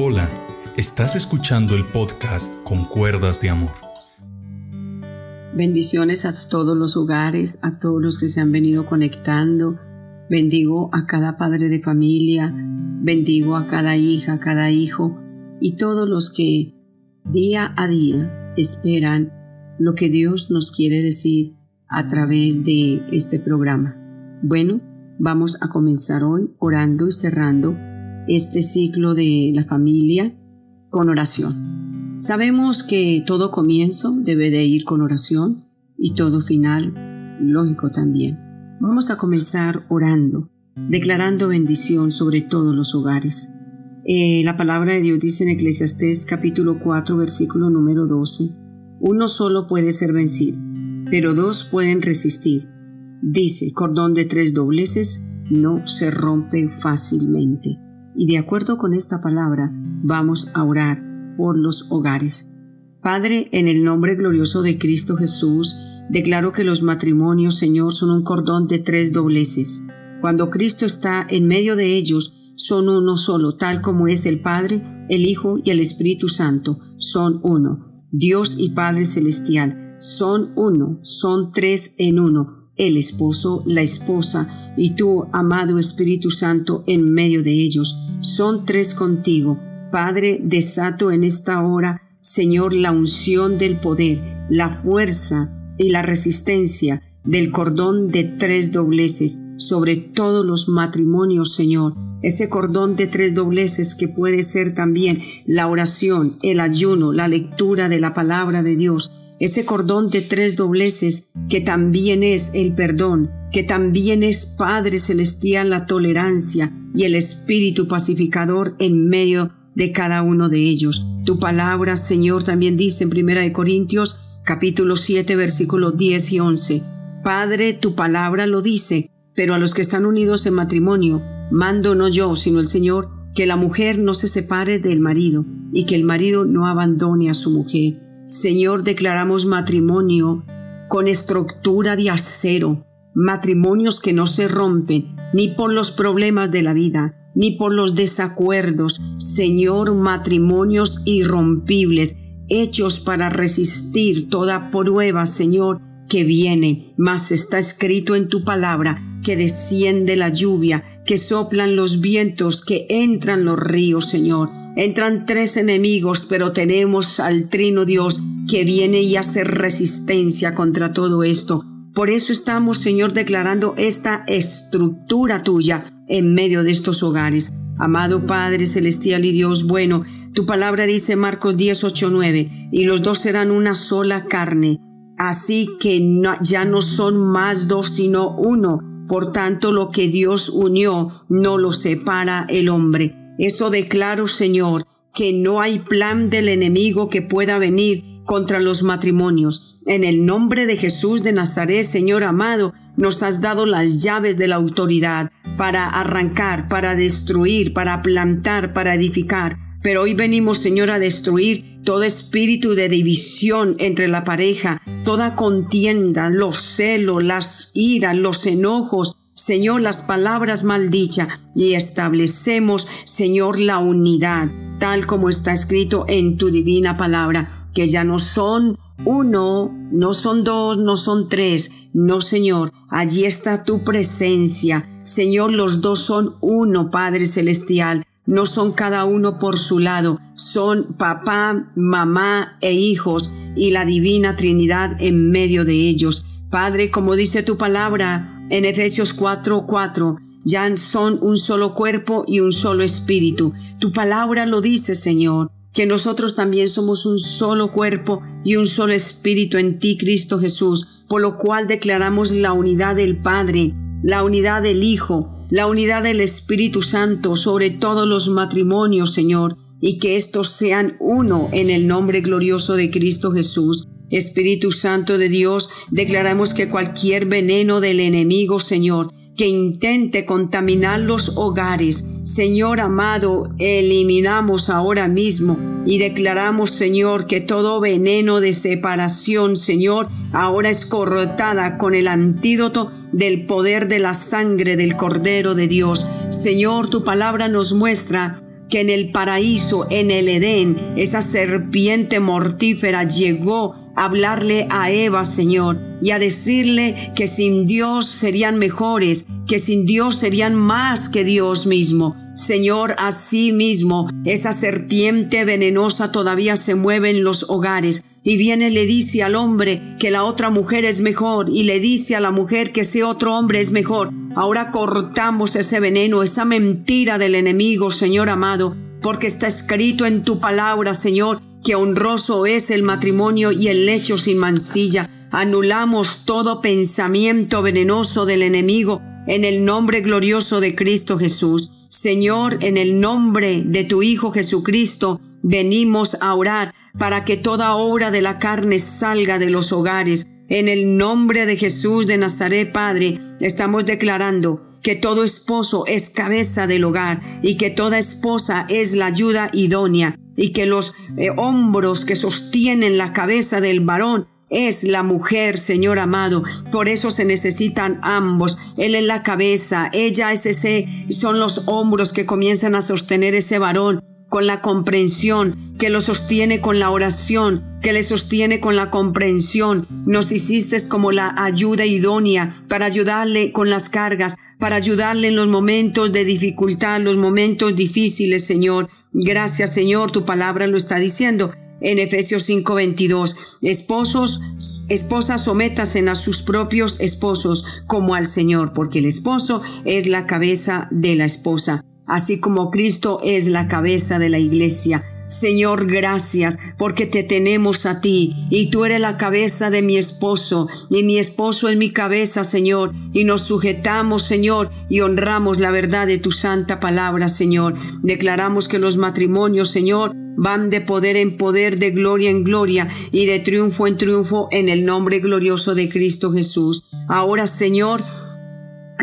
Hola, estás escuchando el podcast con cuerdas de amor. Bendiciones a todos los hogares, a todos los que se han venido conectando. Bendigo a cada padre de familia, bendigo a cada hija, a cada hijo y todos los que día a día esperan lo que Dios nos quiere decir a través de este programa. Bueno, vamos a comenzar hoy orando y cerrando este ciclo de la familia con oración. Sabemos que todo comienzo debe de ir con oración y todo final, lógico también. Vamos a comenzar orando, declarando bendición sobre todos los hogares. Eh, la palabra de Dios dice en Eclesiastés capítulo 4 versículo número 12, uno solo puede ser vencido, pero dos pueden resistir. Dice, cordón de tres dobleces no se rompe fácilmente y de acuerdo con esta palabra vamos a orar por los hogares. Padre, en el nombre glorioso de Cristo Jesús, declaro que los matrimonios, Señor, son un cordón de tres dobleces. Cuando Cristo está en medio de ellos, son uno solo, tal como es el Padre, el Hijo y el Espíritu Santo, son uno. Dios y Padre Celestial, son uno, son tres en uno el esposo, la esposa y tú, amado Espíritu Santo, en medio de ellos. Son tres contigo. Padre, desato en esta hora, Señor, la unción del poder, la fuerza y la resistencia del cordón de tres dobleces sobre todos los matrimonios, Señor. Ese cordón de tres dobleces que puede ser también la oración, el ayuno, la lectura de la palabra de Dios, ese cordón de tres dobleces que también es el perdón, que también es Padre Celestial la tolerancia y el Espíritu pacificador en medio de cada uno de ellos. Tu palabra, Señor, también dice en Primera de Corintios capítulo 7 versículos 10 y 11. Padre, tu palabra lo dice, pero a los que están unidos en matrimonio, mando no yo, sino el Señor, que la mujer no se separe del marido y que el marido no abandone a su mujer Señor, declaramos matrimonio con estructura de acero, matrimonios que no se rompen ni por los problemas de la vida, ni por los desacuerdos. Señor, matrimonios irrompibles, hechos para resistir toda prueba, Señor, que viene. Mas está escrito en tu palabra que desciende la lluvia, que soplan los vientos, que entran los ríos, Señor. Entran tres enemigos, pero tenemos al Trino Dios que viene y hace resistencia contra todo esto. Por eso estamos, Señor, declarando esta estructura tuya en medio de estos hogares. Amado Padre Celestial y Dios bueno, tu palabra dice Marcos 10, 8, 9, y los dos serán una sola carne. Así que ya no son más dos, sino uno. Por tanto, lo que Dios unió no lo separa el hombre. Eso declaro, Señor, que no hay plan del enemigo que pueda venir contra los matrimonios. En el nombre de Jesús de Nazaret, Señor amado, nos has dado las llaves de la autoridad para arrancar, para destruir, para plantar, para edificar. Pero hoy venimos, Señor, a destruir todo espíritu de división entre la pareja, toda contienda, los celos, las iras, los enojos, Señor, las palabras maldichas y establecemos, Señor, la unidad, tal como está escrito en tu divina palabra, que ya no son uno, no son dos, no son tres, no, Señor, allí está tu presencia. Señor, los dos son uno, Padre Celestial, no son cada uno por su lado, son papá, mamá e hijos y la divina Trinidad en medio de ellos. Padre, como dice tu palabra, en Efesios 4:4, 4, ya son un solo cuerpo y un solo espíritu. Tu palabra lo dice, Señor, que nosotros también somos un solo cuerpo y un solo espíritu en ti, Cristo Jesús, por lo cual declaramos la unidad del Padre, la unidad del Hijo, la unidad del Espíritu Santo sobre todos los matrimonios, Señor, y que estos sean uno en el nombre glorioso de Cristo Jesús. Espíritu Santo de Dios, declaramos que cualquier veneno del enemigo, Señor, que intente contaminar los hogares, Señor amado, eliminamos ahora mismo y declaramos, Señor, que todo veneno de separación, Señor, ahora es cortada con el antídoto del poder de la sangre del Cordero de Dios. Señor, tu palabra nos muestra que en el paraíso, en el Edén, esa serpiente mortífera llegó hablarle a Eva, Señor, y a decirle que sin Dios serían mejores, que sin Dios serían más que Dios mismo. Señor, así mismo, esa serpiente venenosa todavía se mueve en los hogares y viene le dice al hombre que la otra mujer es mejor y le dice a la mujer que ese otro hombre es mejor. Ahora cortamos ese veneno, esa mentira del enemigo, Señor amado, porque está escrito en tu palabra, Señor, que honroso es el matrimonio y el lecho sin mancilla. Anulamos todo pensamiento venenoso del enemigo en el nombre glorioso de Cristo Jesús. Señor, en el nombre de tu Hijo Jesucristo, venimos a orar para que toda obra de la carne salga de los hogares. En el nombre de Jesús de Nazaret, Padre, estamos declarando que todo esposo es cabeza del hogar y que toda esposa es la ayuda idónea y que los eh, hombros que sostienen la cabeza del varón es la mujer, Señor amado. Por eso se necesitan ambos. Él es la cabeza, ella es ese, son los hombros que comienzan a sostener ese varón con la comprensión, que lo sostiene con la oración, que le sostiene con la comprensión. Nos hiciste como la ayuda idónea para ayudarle con las cargas, para ayudarle en los momentos de dificultad, los momentos difíciles, Señor. Gracias, Señor, tu palabra lo está diciendo en Efesios 5:22. Esposos, esposas, sométasen a sus propios esposos como al Señor, porque el esposo es la cabeza de la esposa, así como Cristo es la cabeza de la iglesia. Señor, gracias porque te tenemos a ti y tú eres la cabeza de mi esposo y mi esposo es mi cabeza, Señor, y nos sujetamos, Señor, y honramos la verdad de tu santa palabra, Señor. Declaramos que los matrimonios, Señor, van de poder en poder, de gloria en gloria y de triunfo en triunfo en el nombre glorioso de Cristo Jesús. Ahora, Señor,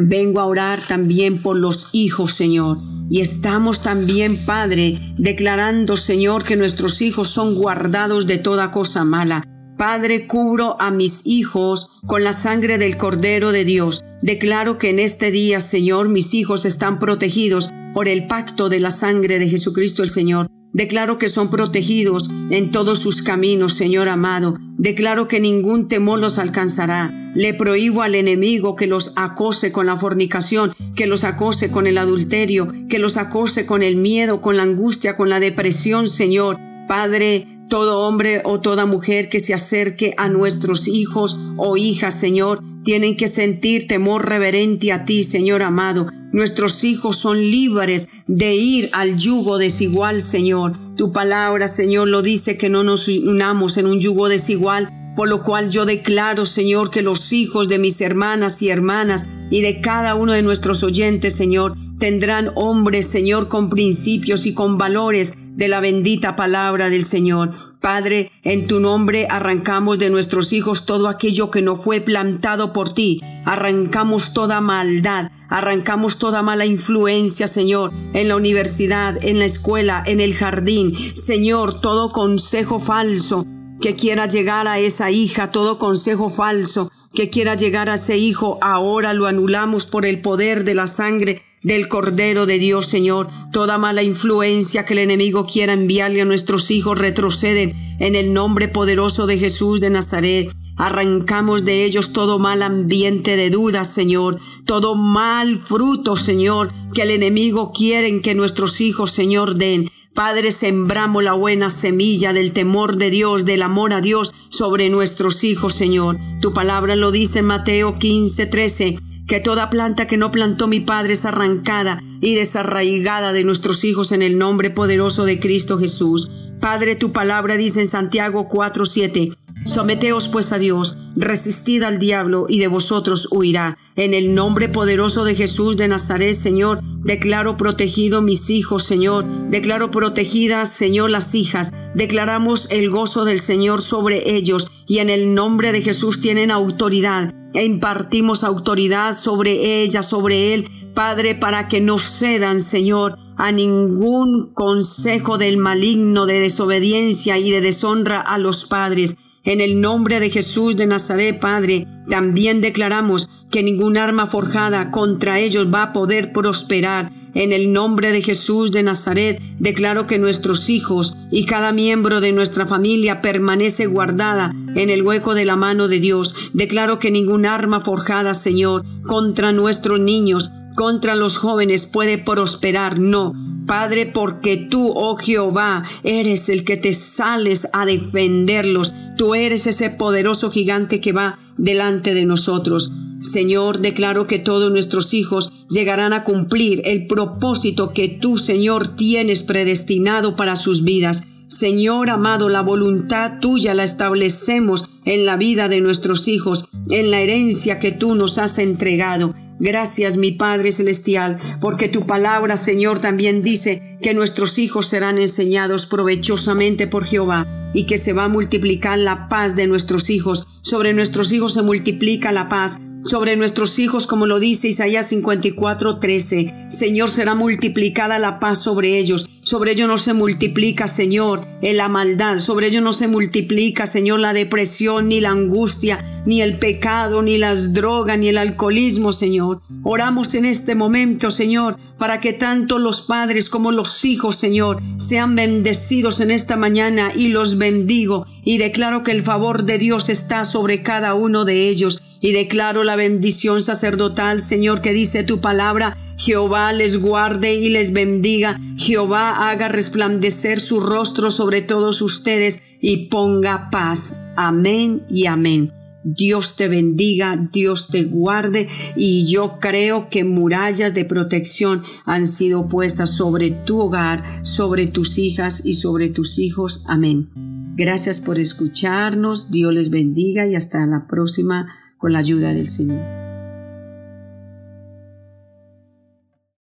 vengo a orar también por los hijos, Señor. Y estamos también, Padre, declarando, Señor, que nuestros hijos son guardados de toda cosa mala. Padre, cubro a mis hijos con la sangre del Cordero de Dios. Declaro que en este día, Señor, mis hijos están protegidos por el pacto de la sangre de Jesucristo el Señor. Declaro que son protegidos en todos sus caminos, Señor amado. Declaro que ningún temor los alcanzará. Le prohíbo al enemigo que los acose con la fornicación, que los acose con el adulterio, que los acose con el miedo, con la angustia, con la depresión, Señor. Padre, todo hombre o toda mujer que se acerque a nuestros hijos o hijas, Señor, tienen que sentir temor reverente a ti, Señor amado. Nuestros hijos son libres de ir al yugo desigual, Señor. Tu palabra, Señor, lo dice que no nos unamos en un yugo desigual. Por lo cual yo declaro, Señor, que los hijos de mis hermanas y hermanas y de cada uno de nuestros oyentes, Señor, tendrán hombres, Señor, con principios y con valores de la bendita palabra del Señor. Padre, en tu nombre arrancamos de nuestros hijos todo aquello que no fue plantado por ti. Arrancamos toda maldad, arrancamos toda mala influencia, Señor, en la universidad, en la escuela, en el jardín. Señor, todo consejo falso que quiera llegar a esa hija, todo consejo falso que quiera llegar a ese hijo, ahora lo anulamos por el poder de la sangre del Cordero de Dios, Señor. Toda mala influencia que el enemigo quiera enviarle a nuestros hijos retroceden en el nombre poderoso de Jesús de Nazaret. Arrancamos de ellos todo mal ambiente de dudas, Señor, todo mal fruto, Señor, que el enemigo quiere que nuestros hijos, Señor, den. Padre, sembramos la buena semilla del temor de Dios, del amor a Dios sobre nuestros hijos, Señor. Tu palabra lo dice en Mateo 15, 13 que toda planta que no plantó mi Padre es arrancada y desarraigada de nuestros hijos en el nombre poderoso de Cristo Jesús. Padre, tu palabra dice en Santiago 4:7, Someteos pues a Dios, resistid al diablo y de vosotros huirá. En el nombre poderoso de Jesús de Nazaret, Señor, declaro protegido mis hijos, Señor. Declaro protegidas, Señor, las hijas. Declaramos el gozo del Señor sobre ellos y en el nombre de Jesús tienen autoridad. E impartimos autoridad sobre ellas, sobre él, Padre, para que no cedan, Señor, a ningún consejo del maligno de desobediencia y de deshonra a los padres. En el nombre de Jesús de Nazaret, Padre, también declaramos que ningún arma forjada contra ellos va a poder prosperar. En el nombre de Jesús de Nazaret, declaro que nuestros hijos y cada miembro de nuestra familia permanece guardada en el hueco de la mano de Dios. Declaro que ningún arma forjada, Señor, contra nuestros niños, contra los jóvenes puede prosperar. No, Padre, porque tú, oh Jehová, eres el que te sales a defenderlos. Tú eres ese poderoso gigante que va delante de nosotros. Señor, declaro que todos nuestros hijos llegarán a cumplir el propósito que tú, Señor, tienes predestinado para sus vidas. Señor amado, la voluntad tuya la establecemos en la vida de nuestros hijos, en la herencia que tú nos has entregado. Gracias, mi Padre Celestial, porque tu palabra, Señor, también dice que nuestros hijos serán enseñados provechosamente por Jehová y que se va a multiplicar la paz de nuestros hijos. Sobre nuestros hijos se multiplica la paz. Sobre nuestros hijos, como lo dice Isaías 54, 13. Señor, será multiplicada la paz sobre ellos sobre ello no se multiplica, Señor, la maldad. Sobre ello no se multiplica, Señor, la depresión, ni la angustia, ni el pecado, ni las drogas, ni el alcoholismo, Señor. Oramos en este momento, Señor, para que tanto los padres como los hijos, Señor, sean bendecidos en esta mañana y los bendigo y declaro que el favor de Dios está sobre cada uno de ellos y declaro la bendición sacerdotal, Señor, que dice tu palabra Jehová les guarde y les bendiga. Jehová haga resplandecer su rostro sobre todos ustedes y ponga paz. Amén y amén. Dios te bendiga, Dios te guarde y yo creo que murallas de protección han sido puestas sobre tu hogar, sobre tus hijas y sobre tus hijos. Amén. Gracias por escucharnos, Dios les bendiga y hasta la próxima con la ayuda del Señor.